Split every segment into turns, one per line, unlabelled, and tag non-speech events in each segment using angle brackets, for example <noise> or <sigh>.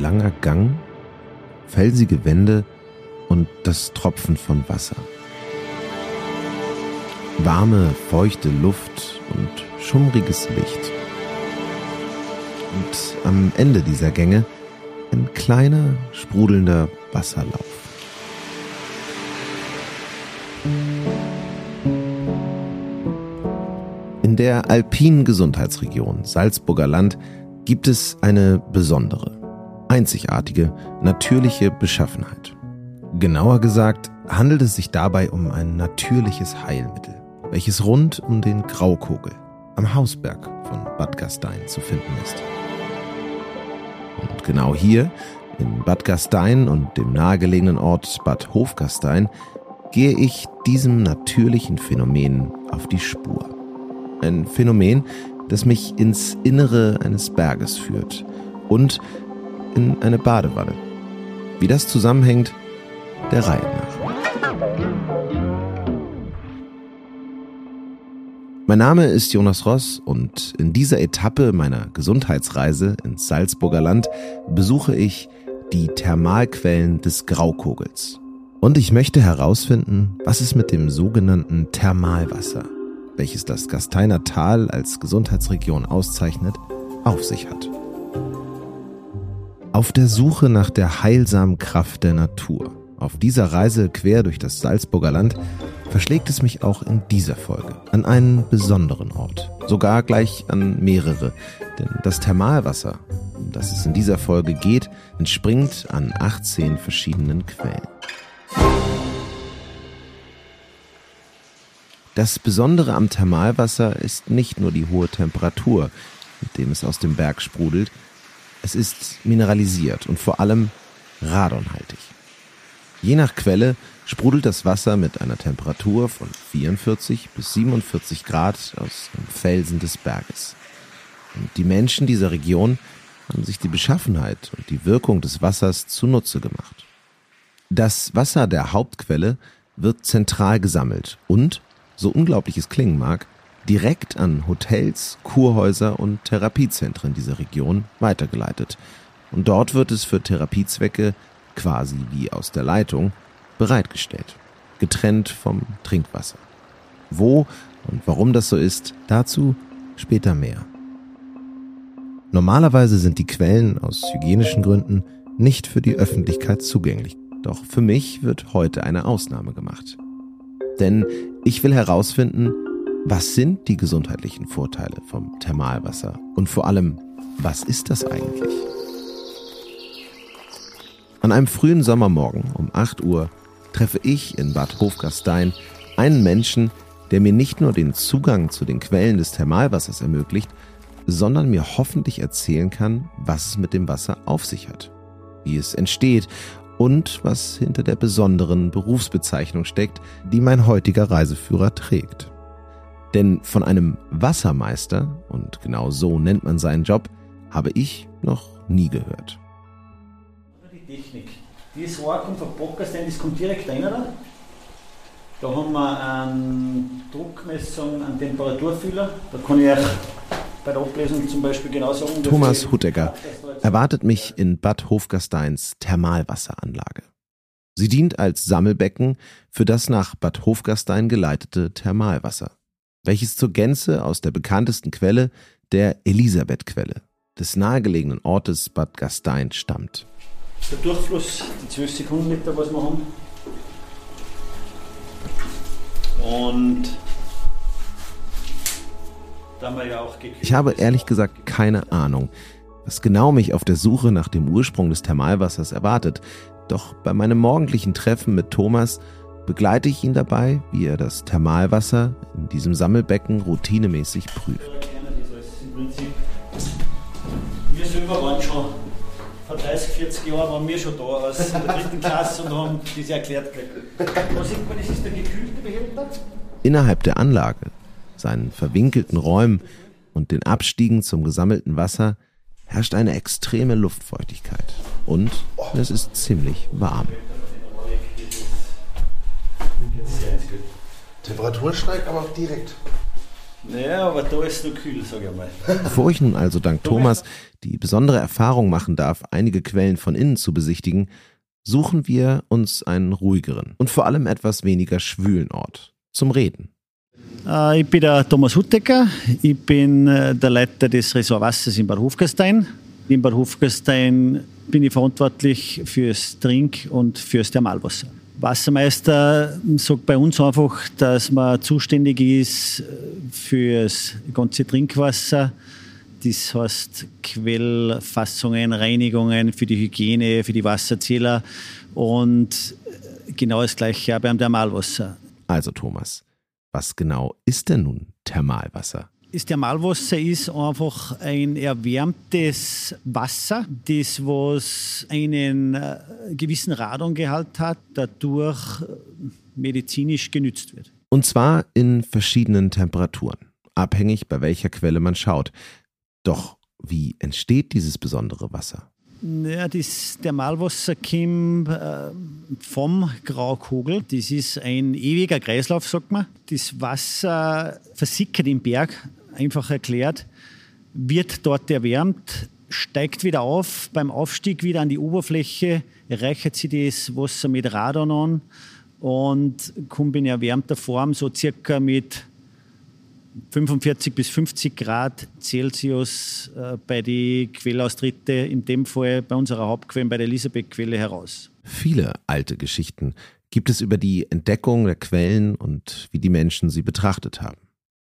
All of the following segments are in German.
langer Gang, felsige Wände und das Tropfen von Wasser. Warme, feuchte Luft und schummriges Licht. Und am Ende dieser Gänge ein kleiner, sprudelnder Wasserlauf. In der alpinen Gesundheitsregion Salzburger Land gibt es eine besondere, einzigartige, natürliche Beschaffenheit. Genauer gesagt handelt es sich dabei um ein natürliches Heilmittel, welches rund um den Graukogel am Hausberg von Bad Gastein zu finden ist. Und genau hier, in Bad Gastein und dem nahegelegenen Ort Bad Hofgastein, gehe ich diesem natürlichen Phänomen auf die Spur. Ein Phänomen, das mich ins Innere eines Berges führt und in eine Badewanne. Wie das zusammenhängt, der Reihe nach. Mein Name ist Jonas Ross und in dieser Etappe meiner Gesundheitsreise ins Salzburger Land besuche ich die Thermalquellen des Graukogels. Und ich möchte herausfinden, was es mit dem sogenannten Thermalwasser, welches das Gasteiner Tal als Gesundheitsregion auszeichnet, auf sich hat. Auf der Suche nach der heilsamen Kraft der Natur, auf dieser Reise quer durch das Salzburger Land, verschlägt es mich auch in dieser Folge an einen besonderen Ort, sogar gleich an mehrere, denn das Thermalwasser, um das es in dieser Folge geht, entspringt an 18 verschiedenen Quellen. Das Besondere am Thermalwasser ist nicht nur die hohe Temperatur, mit dem es aus dem Berg sprudelt, es ist mineralisiert und vor allem radonhaltig. Je nach Quelle sprudelt das Wasser mit einer Temperatur von 44 bis 47 Grad aus dem Felsen des Berges. Und die Menschen dieser Region haben sich die Beschaffenheit und die Wirkung des Wassers zunutze gemacht. Das Wasser der Hauptquelle wird zentral gesammelt und, so unglaublich es klingen mag, direkt an Hotels, Kurhäuser und Therapiezentren dieser Region weitergeleitet. Und dort wird es für Therapiezwecke quasi wie aus der Leitung bereitgestellt, getrennt vom Trinkwasser. Wo und warum das so ist, dazu später mehr. Normalerweise sind die Quellen aus hygienischen Gründen nicht für die Öffentlichkeit zugänglich. Doch für mich wird heute eine Ausnahme gemacht. Denn ich will herausfinden, was sind die gesundheitlichen Vorteile vom Thermalwasser und vor allem, was ist das eigentlich? An einem frühen Sommermorgen um 8 Uhr treffe ich in Bad Hofgastein einen Menschen, der mir nicht nur den Zugang zu den Quellen des Thermalwassers ermöglicht, sondern mir hoffentlich erzählen kann, was es mit dem Wasser auf sich hat, wie es entsteht und was hinter der besonderen Berufsbezeichnung steckt, die mein heutiger Reiseführer trägt. Denn von einem Wassermeister, und genau so nennt man seinen Job, habe ich noch nie gehört.
Die Technik. Das Rohr kommt von Bockerstein, das kommt direkt rein. Da, da haben wir eine Druckmessung, einen Temperaturfühler. Da kann ich euch bei der Ablesung zum Beispiel genau sagen.
Thomas Huttegger erwartet mich in Bad Hofgasteins Thermalwasseranlage. Sie dient als Sammelbecken für das nach Bad Hofgastein geleitete Thermalwasser, welches zur Gänze aus der bekanntesten Quelle, der Elisabethquelle, des nahegelegenen Ortes Bad Gastein stammt
der Durchfluss, die 12 Sekundenmeter, was wir haben. Und da haben wir ja auch.
Ich habe ehrlich gesagt keine Ahnung, was genau mich auf der Suche nach dem Ursprung des Thermalwassers erwartet. Doch bei meinem morgendlichen Treffen mit Thomas begleite ich ihn dabei, wie er das Thermalwasser in diesem Sammelbecken routinemäßig prüft.
Wir selber waren schon vor 30, 40 Jahren waren wir schon da aus der dritten Klasse und haben das erklärt gekriegt. Was sieht man, das ist der gekühlte Behälter?
Innerhalb der Anlage, seinen verwinkelten Räumen und den Abstiegen zum gesammelten Wasser herrscht eine extreme Luftfeuchtigkeit und es ist ziemlich warm.
Temperatur steigt aber auch direkt.
Ja, aber da ist es noch kühl, sage ich mal. <laughs>
Bevor ich nun also dank Thomas die besondere Erfahrung machen darf, einige Quellen von innen zu besichtigen, suchen wir uns einen ruhigeren und vor allem etwas weniger schwülen Ort zum Reden.
Äh, ich bin der Thomas Huttecker, ich bin äh, der Leiter des Ressort Wassers in Bad Hofgastein. In Bad Hofgastein bin ich verantwortlich fürs Trink- und fürs Thermalwasser. Wassermeister sagt bei uns einfach, dass man zuständig ist fürs ganze Trinkwasser. Das heißt Quellfassungen, Reinigungen für die Hygiene, für die Wasserzähler und genau das gleiche auch beim Thermalwasser.
Also Thomas, was genau ist denn nun Thermalwasser?
Das Thermalwasser ist einfach ein erwärmtes Wasser, das was einen äh, gewissen Radongehalt hat, dadurch äh, medizinisch genützt wird.
Und zwar in verschiedenen Temperaturen, abhängig bei welcher Quelle man schaut. Doch wie entsteht dieses besondere Wasser?
Ja, das Thermalwasser kommt äh, vom Graukogel. Das ist ein ewiger Kreislauf, sagt man. Das Wasser versickert im Berg einfach erklärt, wird dort erwärmt, steigt wieder auf, beim Aufstieg wieder an die Oberfläche, erreicht sie das Wasser mit Radon an und kommt in erwärmter Form so circa mit 45 bis 50 Grad Celsius äh, bei den Quellaustritte, in dem Fall bei unserer Hauptquelle, bei der Elisabeth-Quelle heraus.
Viele alte Geschichten gibt es über die Entdeckung der Quellen und wie die Menschen sie betrachtet haben.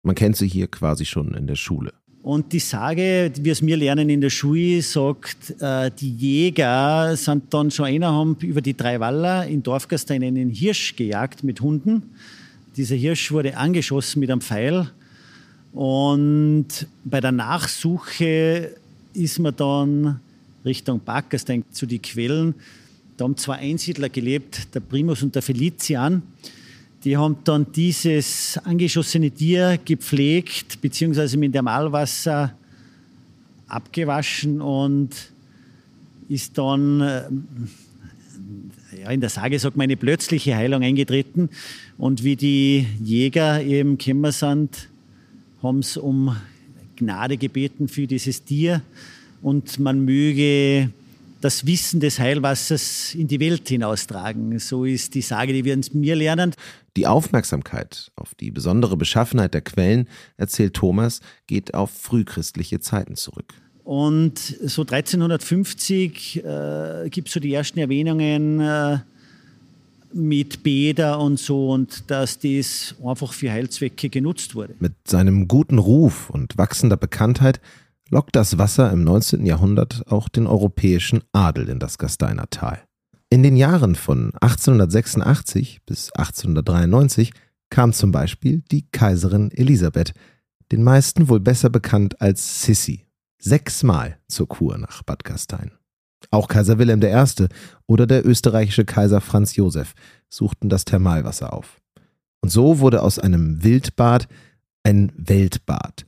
Man kennt sie hier quasi schon in der Schule.
Und die Sage, wie es wir lernen in der Schule, sagt, äh, die Jäger sind dann schon einer, haben über die drei Waller in Dorfgastein einen Hirsch gejagt mit Hunden. Dieser Hirsch wurde angeschossen mit einem Pfeil. Und bei der Nachsuche ist man dann Richtung Backerstein zu den Quellen. Da haben zwei Einsiedler gelebt, der Primus und der Felician. Die haben dann dieses angeschossene Tier gepflegt, beziehungsweise mit Thermalwasser abgewaschen und ist dann, äh, ja, in der Sage sagt man, eine plötzliche Heilung eingetreten. Und wie die Jäger eben gekommen sind, haben sie um Gnade gebeten für dieses Tier und man möge das Wissen des Heilwassers in die Welt hinaustragen. So ist die Sage, die wir uns mir lernen.
Die Aufmerksamkeit auf die besondere Beschaffenheit der Quellen, erzählt Thomas, geht auf frühchristliche Zeiten zurück.
Und so 1350 äh, gibt es so die ersten Erwähnungen äh, mit Bäder und so und dass das einfach für Heilzwecke genutzt wurde.
Mit seinem guten Ruf und wachsender Bekanntheit lockt das Wasser im 19. Jahrhundert auch den europäischen Adel in das Gasteiner Tal. In den Jahren von 1886 bis 1893 kam zum Beispiel die Kaiserin Elisabeth, den meisten wohl besser bekannt als Sissi, sechsmal zur Kur nach Bad Gastein. Auch Kaiser Wilhelm I. oder der österreichische Kaiser Franz Josef suchten das Thermalwasser auf. Und so wurde aus einem Wildbad ein Weltbad,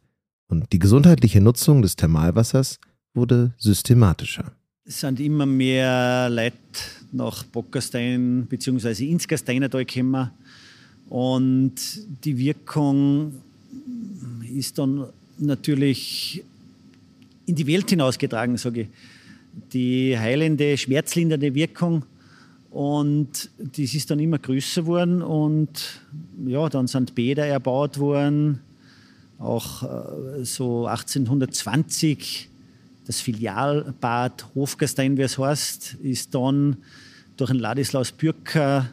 und die gesundheitliche Nutzung des Thermalwassers wurde systematischer.
Es sind immer mehr Leute nach Bockerstein bzw. ins Gasteinertal gekommen. Und die Wirkung ist dann natürlich in die Welt hinausgetragen, sage ich. Die heilende, schmerzlindernde Wirkung. Und das ist dann immer größer geworden. Und ja, dann sind Bäder erbaut worden auch äh, so 1820 das Filialbad Hofgastein, wie es heißt, ist dann durch den Ladislaus Bürker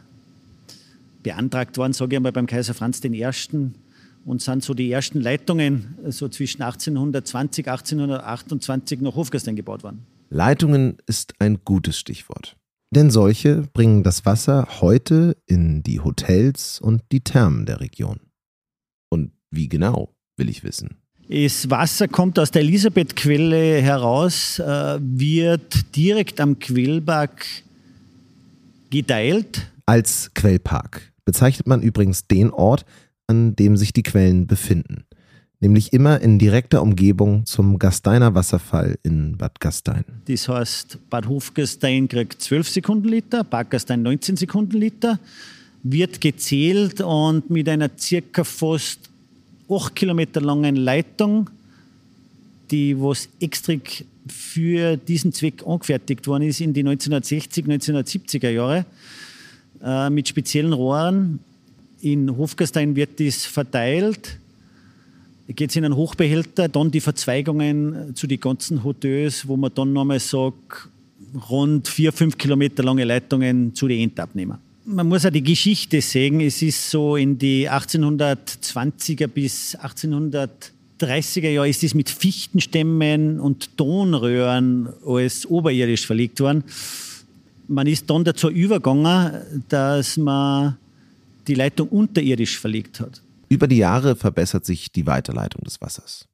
beantragt worden, sage ich einmal, beim Kaiser Franz I. Und sind so die ersten Leitungen so zwischen 1820 1828 nach Hofgastein gebaut worden.
Leitungen ist ein gutes Stichwort. Denn solche bringen das Wasser heute in die Hotels und die Thermen der Region. Und wie genau? Will ich wissen.
Das Wasser kommt aus der Elisabeth-Quelle heraus, äh, wird direkt am Quellpark geteilt.
Als Quellpark bezeichnet man übrigens den Ort, an dem sich die Quellen befinden. Nämlich immer in direkter Umgebung zum Gasteiner Wasserfall in Bad Gastein.
Das heißt, Bad Hofgastein kriegt 12 Sekunden Liter, Bad Gastein 19 Sekunden Liter, wird gezählt und mit einer circa fast acht Kilometer langen Leitung, die was extra für diesen Zweck angefertigt worden ist in die 1960, 1970er Jahre äh, mit speziellen Rohren. In Hofgastein wird dies verteilt. Geht es in einen Hochbehälter, dann die Verzweigungen zu den ganzen Hotels, wo man dann nochmal sagt, rund vier, fünf Kilometer lange Leitungen zu den Endabnehmern. Man muss auch die Geschichte sehen. Es ist so in die 1820er bis 1830er Jahre ist es mit Fichtenstämmen und Tonröhren als oberirdisch verlegt worden. Man ist dann dazu übergegangen, dass man die Leitung unterirdisch verlegt hat.
Über die Jahre verbessert sich die Weiterleitung des Wassers.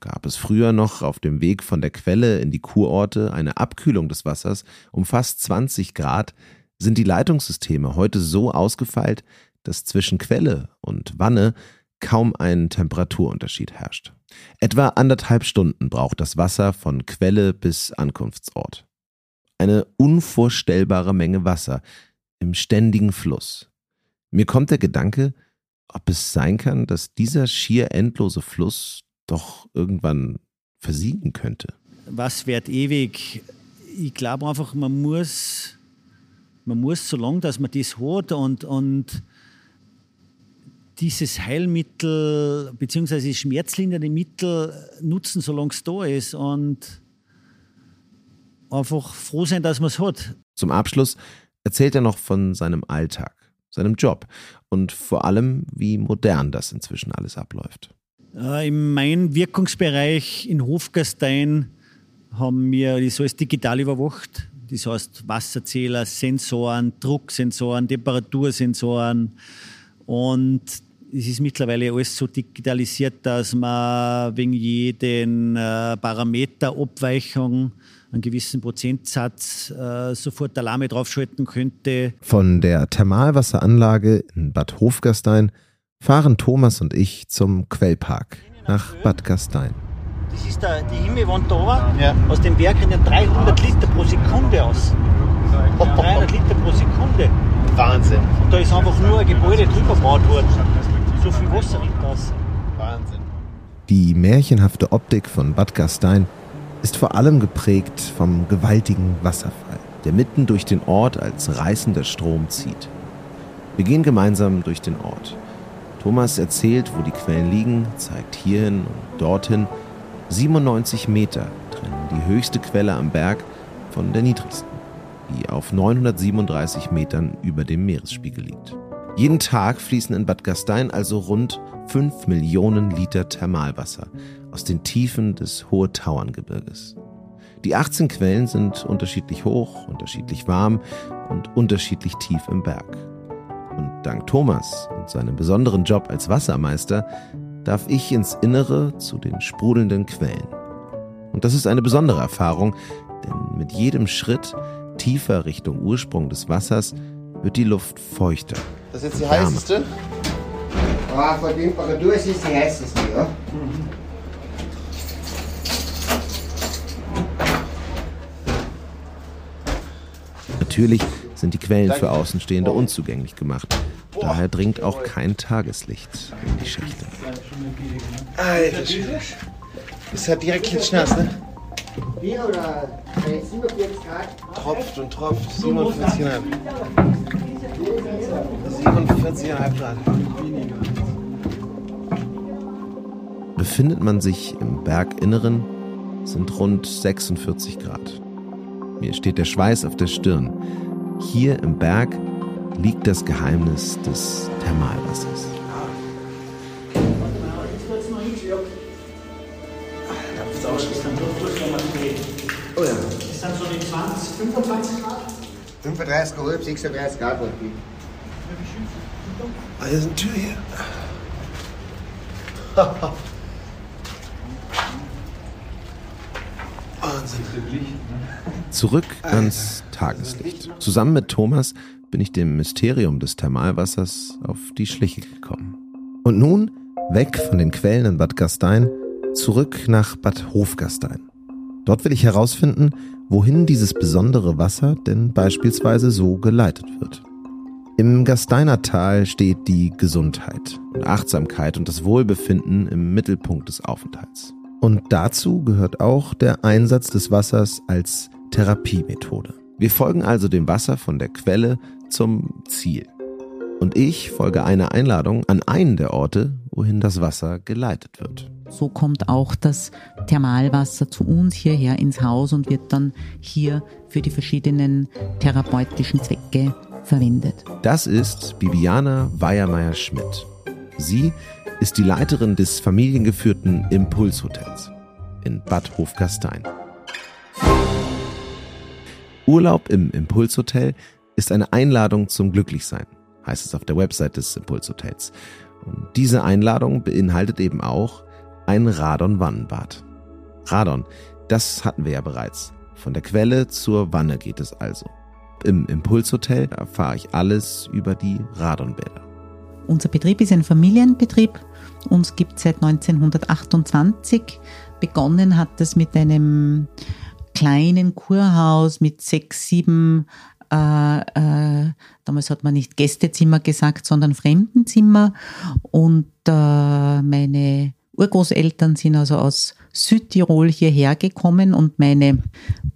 Gab es früher noch auf dem Weg von der Quelle in die Kurorte eine Abkühlung des Wassers um fast 20 Grad, sind die Leitungssysteme heute so ausgefeilt, dass zwischen Quelle und Wanne kaum ein Temperaturunterschied herrscht. Etwa anderthalb Stunden braucht das Wasser von Quelle bis Ankunftsort. Eine unvorstellbare Menge Wasser im ständigen Fluss. Mir kommt der Gedanke, ob es sein kann, dass dieser schier endlose Fluss doch irgendwann versiegen könnte.
Was wird ewig? Ich glaube einfach, man muss, man muss, solange dass man das hat und, und dieses Heilmittel bzw. schmerzlindernde Mittel nutzen, solange es da ist und einfach froh sein, dass man es hat.
Zum Abschluss erzählt er noch von seinem Alltag, seinem Job und vor allem, wie modern das inzwischen alles abläuft.
In meinem Wirkungsbereich in Hofgastein haben wir das alles digital überwacht. Das heißt Wasserzähler, Sensoren, Drucksensoren, Temperatursensoren. Und es ist mittlerweile alles so digitalisiert, dass man wegen jeden äh, Parameterabweichung einen gewissen Prozentsatz äh, sofort Alarme draufschalten könnte.
Von der Thermalwasseranlage in Bad Hofgastein fahren Thomas und ich zum Quellpark nach Bad Gastein.
Das ist der, die Himmelwand da oben. Ja. Aus dem Berg rennen 300 Liter pro Sekunde aus. 300 Liter pro Sekunde.
Wahnsinn.
Und da ist einfach nur ein Gebäude drüber gebaut worden. So viel Wasser rinnt aus.
Wahnsinn. Die märchenhafte Optik von Bad Gastein ist vor allem geprägt vom gewaltigen Wasserfall, der mitten durch den Ort als reißender Strom zieht. Wir gehen gemeinsam durch den Ort. Thomas erzählt, wo die Quellen liegen, zeigt hierhin und dorthin. 97 Meter trennen die höchste Quelle am Berg von der niedrigsten, die auf 937 Metern über dem Meeresspiegel liegt. Jeden Tag fließen in Bad Gastein also rund 5 Millionen Liter Thermalwasser aus den Tiefen des Hohe Tauerngebirges. Die 18 Quellen sind unterschiedlich hoch, unterschiedlich warm und unterschiedlich tief im Berg. Und dank Thomas und seinem besonderen Job als Wassermeister darf ich ins Innere zu den sprudelnden Quellen. Und das ist eine besondere Erfahrung, denn mit jedem Schritt tiefer Richtung Ursprung des Wassers wird die Luft feuchter.
Das ist jetzt die heißeste? Ah, von Temperatur ist es die heißeste, ja. Mhm.
Natürlich sind die Quellen für Außenstehende unzugänglich gemacht. Daher dringt auch kein Tageslicht in die Schächte.
Alter Schwede. Ist halt direkt klitschnass, ne? Bier oder 47 Grad? Tropft und tropft. 47,5. 47,5 Grad.
Befindet man sich im Berginneren, sind rund 46 Grad. Mir steht der Schweiß auf der Stirn. Hier im Berg liegt das Geheimnis des Thermalwassers.
Oh ja. Ist dann so die 20, 25 Grad? 35,5, 36 Grad. Ah, hier ist eine Tür hier. <laughs>
Zurück ans Tageslicht. Zusammen mit Thomas bin ich dem Mysterium des Thermalwassers auf die Schliche gekommen. Und nun weg von den Quellen in Bad Gastein, zurück nach Bad Hofgastein. Dort will ich herausfinden, wohin dieses besondere Wasser denn beispielsweise so geleitet wird. Im Gasteiner Tal steht die Gesundheit und Achtsamkeit und das Wohlbefinden im Mittelpunkt des Aufenthalts. Und dazu gehört auch der Einsatz des Wassers als Therapiemethode. Wir folgen also dem Wasser von der Quelle zum Ziel. Und ich folge einer Einladung an einen der Orte, wohin das Wasser geleitet wird.
So kommt auch das Thermalwasser zu uns hierher ins Haus und wird dann hier für die verschiedenen therapeutischen Zwecke verwendet.
Das ist Bibiana Weiermeier-Schmidt. Sie ist die Leiterin des familiengeführten Impulshotels in Bad Hofgastein. Urlaub im Impulshotel ist eine Einladung zum Glücklichsein, heißt es auf der Website des Impulshotels. Und diese Einladung beinhaltet eben auch ein Radon-Wannenbad. Radon, das hatten wir ja bereits. Von der Quelle zur Wanne geht es also. Im Impulshotel erfahre ich alles über die Radonbäder.
Unser Betrieb ist ein Familienbetrieb. Uns gibt es seit 1928. Begonnen hat es mit einem kleinen Kurhaus mit sechs, sieben, äh, äh, damals hat man nicht Gästezimmer gesagt, sondern Fremdenzimmer. Und äh, meine Urgroßeltern sind also aus Südtirol hierher gekommen und meine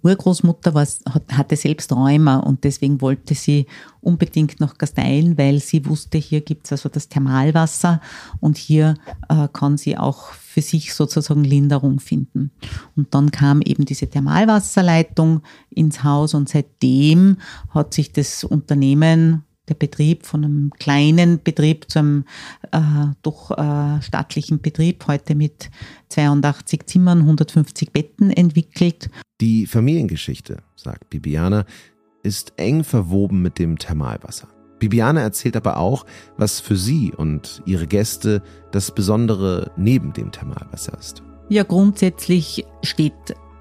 Urgroßmutter war, hatte selbst Rheuma und deswegen wollte sie unbedingt nach Gastein, weil sie wusste, hier gibt es also das Thermalwasser und hier äh, kann sie auch für sich sozusagen Linderung finden. Und dann kam eben diese Thermalwasserleitung ins Haus und seitdem hat sich das Unternehmen der Betrieb von einem kleinen Betrieb zu einem äh, doch äh, staatlichen Betrieb, heute mit 82 Zimmern, 150 Betten entwickelt.
Die Familiengeschichte, sagt Bibiana, ist eng verwoben mit dem Thermalwasser. Bibiana erzählt aber auch, was für sie und ihre Gäste das Besondere neben dem Thermalwasser ist.
Ja, grundsätzlich steht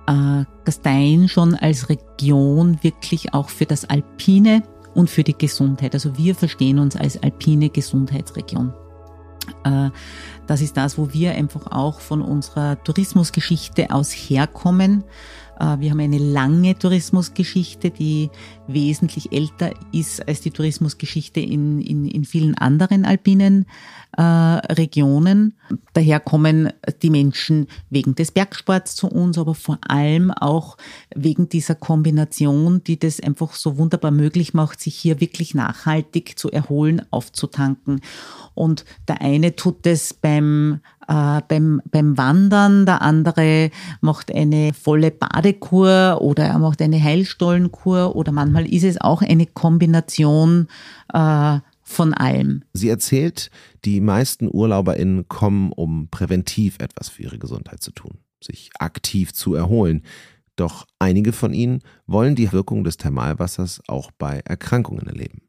äh, Gastein schon als Region wirklich auch für das Alpine und für die Gesundheit. Also wir verstehen uns als alpine Gesundheitsregion. Äh, das ist das, wo wir einfach auch von unserer Tourismusgeschichte aus herkommen. Äh, wir haben eine lange Tourismusgeschichte, die wesentlich älter ist als die Tourismusgeschichte in, in, in vielen anderen alpinen äh, Regionen. Daher kommen die Menschen wegen des Bergsports zu uns, aber vor allem auch wegen dieser Kombination, die das einfach so wunderbar möglich macht, sich hier wirklich nachhaltig zu erholen, aufzutanken. Und der eine tut es beim äh, beim, beim Wandern, der andere macht eine volle Badekur oder er macht eine Heilstollenkur oder manchmal ist es auch eine Kombination äh, von allem.
Sie erzählt, die meisten UrlauberInnen kommen, um präventiv etwas für ihre Gesundheit zu tun, sich aktiv zu erholen. Doch einige von ihnen wollen die Wirkung des Thermalwassers auch bei Erkrankungen erleben.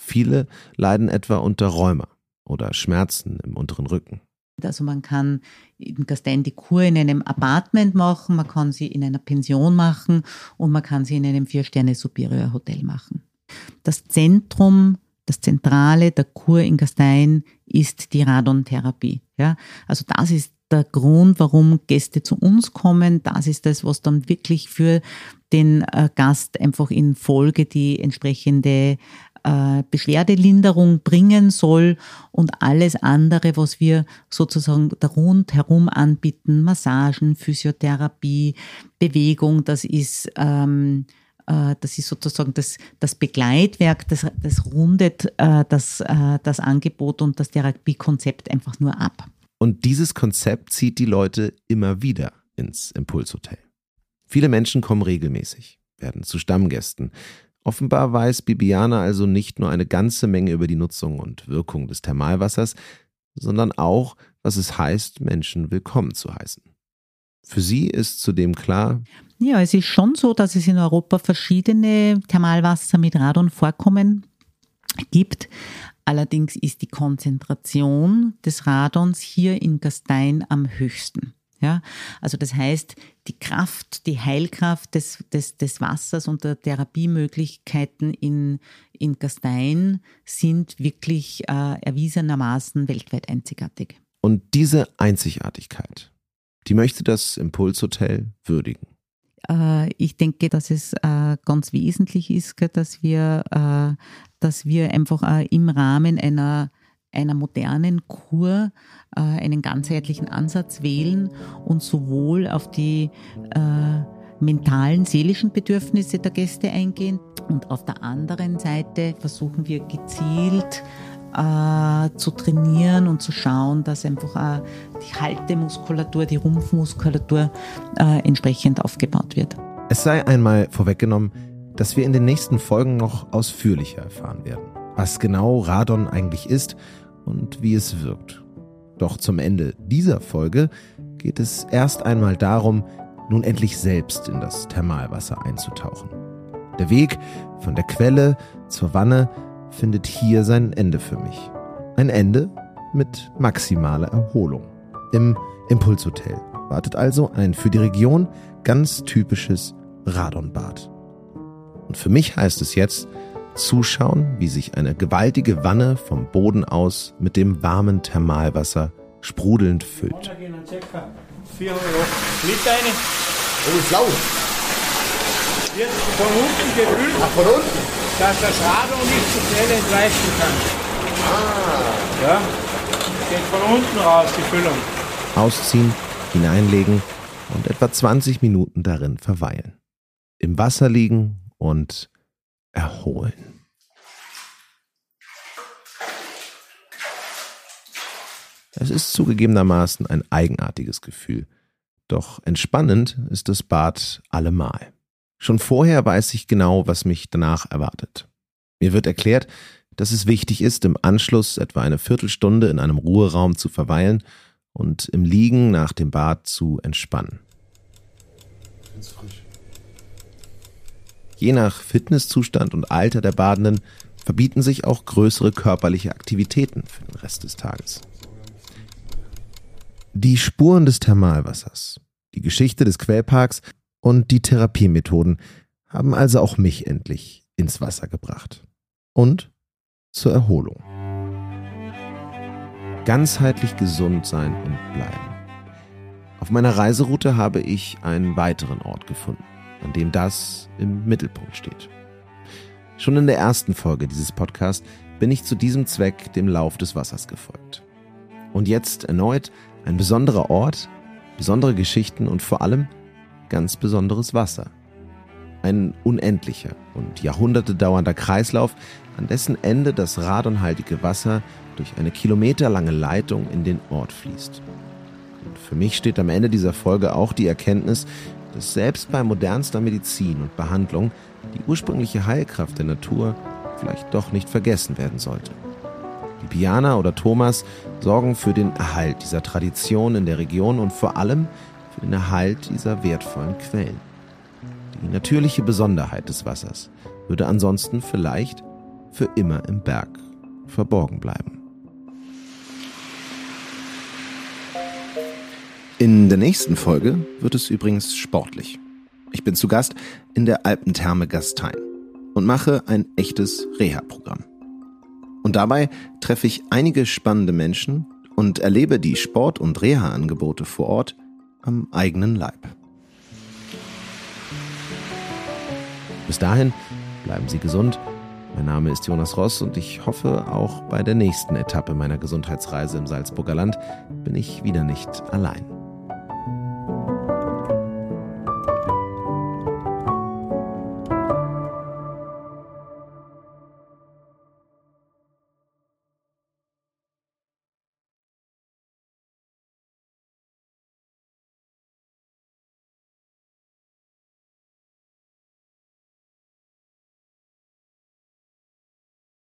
Viele leiden etwa unter Rheuma oder Schmerzen im unteren Rücken.
Also man kann in Gastein die Kur in einem Apartment machen, man kann sie in einer Pension machen und man kann sie in einem Vier-Sterne-Superior-Hotel machen. Das Zentrum, das Zentrale der Kur in Gastein ist die Radontherapie. Ja? Also das ist der Grund, warum Gäste zu uns kommen. Das ist das, was dann wirklich für den äh, Gast einfach in Folge die entsprechende äh, Beschwerdelinderung bringen soll und alles andere, was wir sozusagen rundherum anbieten, Massagen, Physiotherapie, Bewegung, das ist ähm, äh, das ist sozusagen das, das Begleitwerk, das, das rundet äh, das, äh, das Angebot und das Therapiekonzept einfach nur ab.
Und dieses Konzept zieht die Leute immer wieder ins Impulshotel. Viele Menschen kommen regelmäßig, werden zu Stammgästen, Offenbar weiß Bibiana also nicht nur eine ganze Menge über die Nutzung und Wirkung des Thermalwassers, sondern auch, was es heißt, Menschen willkommen zu heißen. Für sie ist zudem klar,
ja, es ist schon so, dass es in Europa verschiedene Thermalwasser mit Radon vorkommen gibt. Allerdings ist die Konzentration des Radons hier in Gastein am höchsten. Ja, also das heißt, die Kraft, die Heilkraft des, des, des Wassers und der Therapiemöglichkeiten in, in Gastein sind wirklich äh, erwiesenermaßen weltweit einzigartig.
Und diese Einzigartigkeit, die möchte das Impulshotel würdigen.
äh, ich denke, dass es äh, ganz wesentlich ist, dass wir, äh, dass wir einfach im Rahmen einer einer modernen Kur äh, einen ganzheitlichen Ansatz wählen und sowohl auf die äh, mentalen, seelischen Bedürfnisse der Gäste eingehen und auf der anderen Seite versuchen wir gezielt äh, zu trainieren und zu schauen, dass einfach äh, die Haltemuskulatur, die Rumpfmuskulatur äh, entsprechend aufgebaut wird.
Es sei einmal vorweggenommen, dass wir in den nächsten Folgen noch ausführlicher erfahren werden, was genau Radon eigentlich ist und wie es wirkt. Doch zum Ende dieser Folge geht es erst einmal darum, nun endlich selbst in das Thermalwasser einzutauchen. Der Weg von der Quelle zur Wanne findet hier sein Ende für mich. Ein Ende mit maximaler Erholung. Im Impulshotel wartet also ein für die Region ganz typisches Radonbad. Und für mich heißt es jetzt, zuschauen, wie sich eine gewaltige Wanne vom Boden aus mit dem warmen Thermalwasser sprudelnd füllt. 400 Liter rein.
Oh, ist laut.
Wird von unten gefüllt.
Ach, von unten?
Dass das Radon nicht zu schnell entweichen kann.
Ah.
Ja, geht von unten raus, die Füllung.
Ausziehen, hineinlegen und etwa 20 Minuten darin verweilen. Im Wasser liegen und erholen. Es ist zugegebenermaßen ein eigenartiges Gefühl. Doch entspannend ist das Bad allemal. Schon vorher weiß ich genau, was mich danach erwartet. Mir wird erklärt, dass es wichtig ist, im Anschluss etwa eine Viertelstunde in einem Ruheraum zu verweilen und im Liegen nach dem Bad zu entspannen. Ganz frisch. Je nach Fitnesszustand und Alter der Badenden verbieten sich auch größere körperliche Aktivitäten für den Rest des Tages. Die Spuren des Thermalwassers, die Geschichte des Quellparks und die Therapiemethoden haben also auch mich endlich ins Wasser gebracht. Und zur Erholung. Ganzheitlich gesund sein und bleiben. Auf meiner Reiseroute habe ich einen weiteren Ort gefunden an dem das im Mittelpunkt steht. Schon in der ersten Folge dieses Podcasts bin ich zu diesem Zweck dem Lauf des Wassers gefolgt. Und jetzt erneut ein besonderer Ort, besondere Geschichten und vor allem ganz besonderes Wasser. Ein unendlicher und Jahrhunderte dauernder Kreislauf, an dessen Ende das radonhaltige Wasser durch eine kilometerlange Leitung in den Ort fließt. Und für mich steht am Ende dieser Folge auch die Erkenntnis, dass selbst bei modernster Medizin und Behandlung die ursprüngliche Heilkraft der Natur vielleicht doch nicht vergessen werden sollte. Die Piana oder Thomas sorgen für den Erhalt dieser Tradition in der Region und vor allem für den Erhalt dieser wertvollen Quellen. Die natürliche Besonderheit des Wassers würde ansonsten vielleicht für immer im Berg verborgen bleiben. In der nächsten Folge wird es übrigens sportlich. Ich bin zu Gast in der Alpentherme Gastein und mache ein echtes Reha-Programm. Und dabei treffe ich einige spannende Menschen und erlebe die Sport- und Reha-Angebote vor Ort am eigenen Leib. Bis dahin bleiben Sie gesund. Mein Name ist Jonas Ross und ich hoffe, auch bei der nächsten Etappe meiner Gesundheitsreise im Salzburger Land bin ich wieder nicht allein.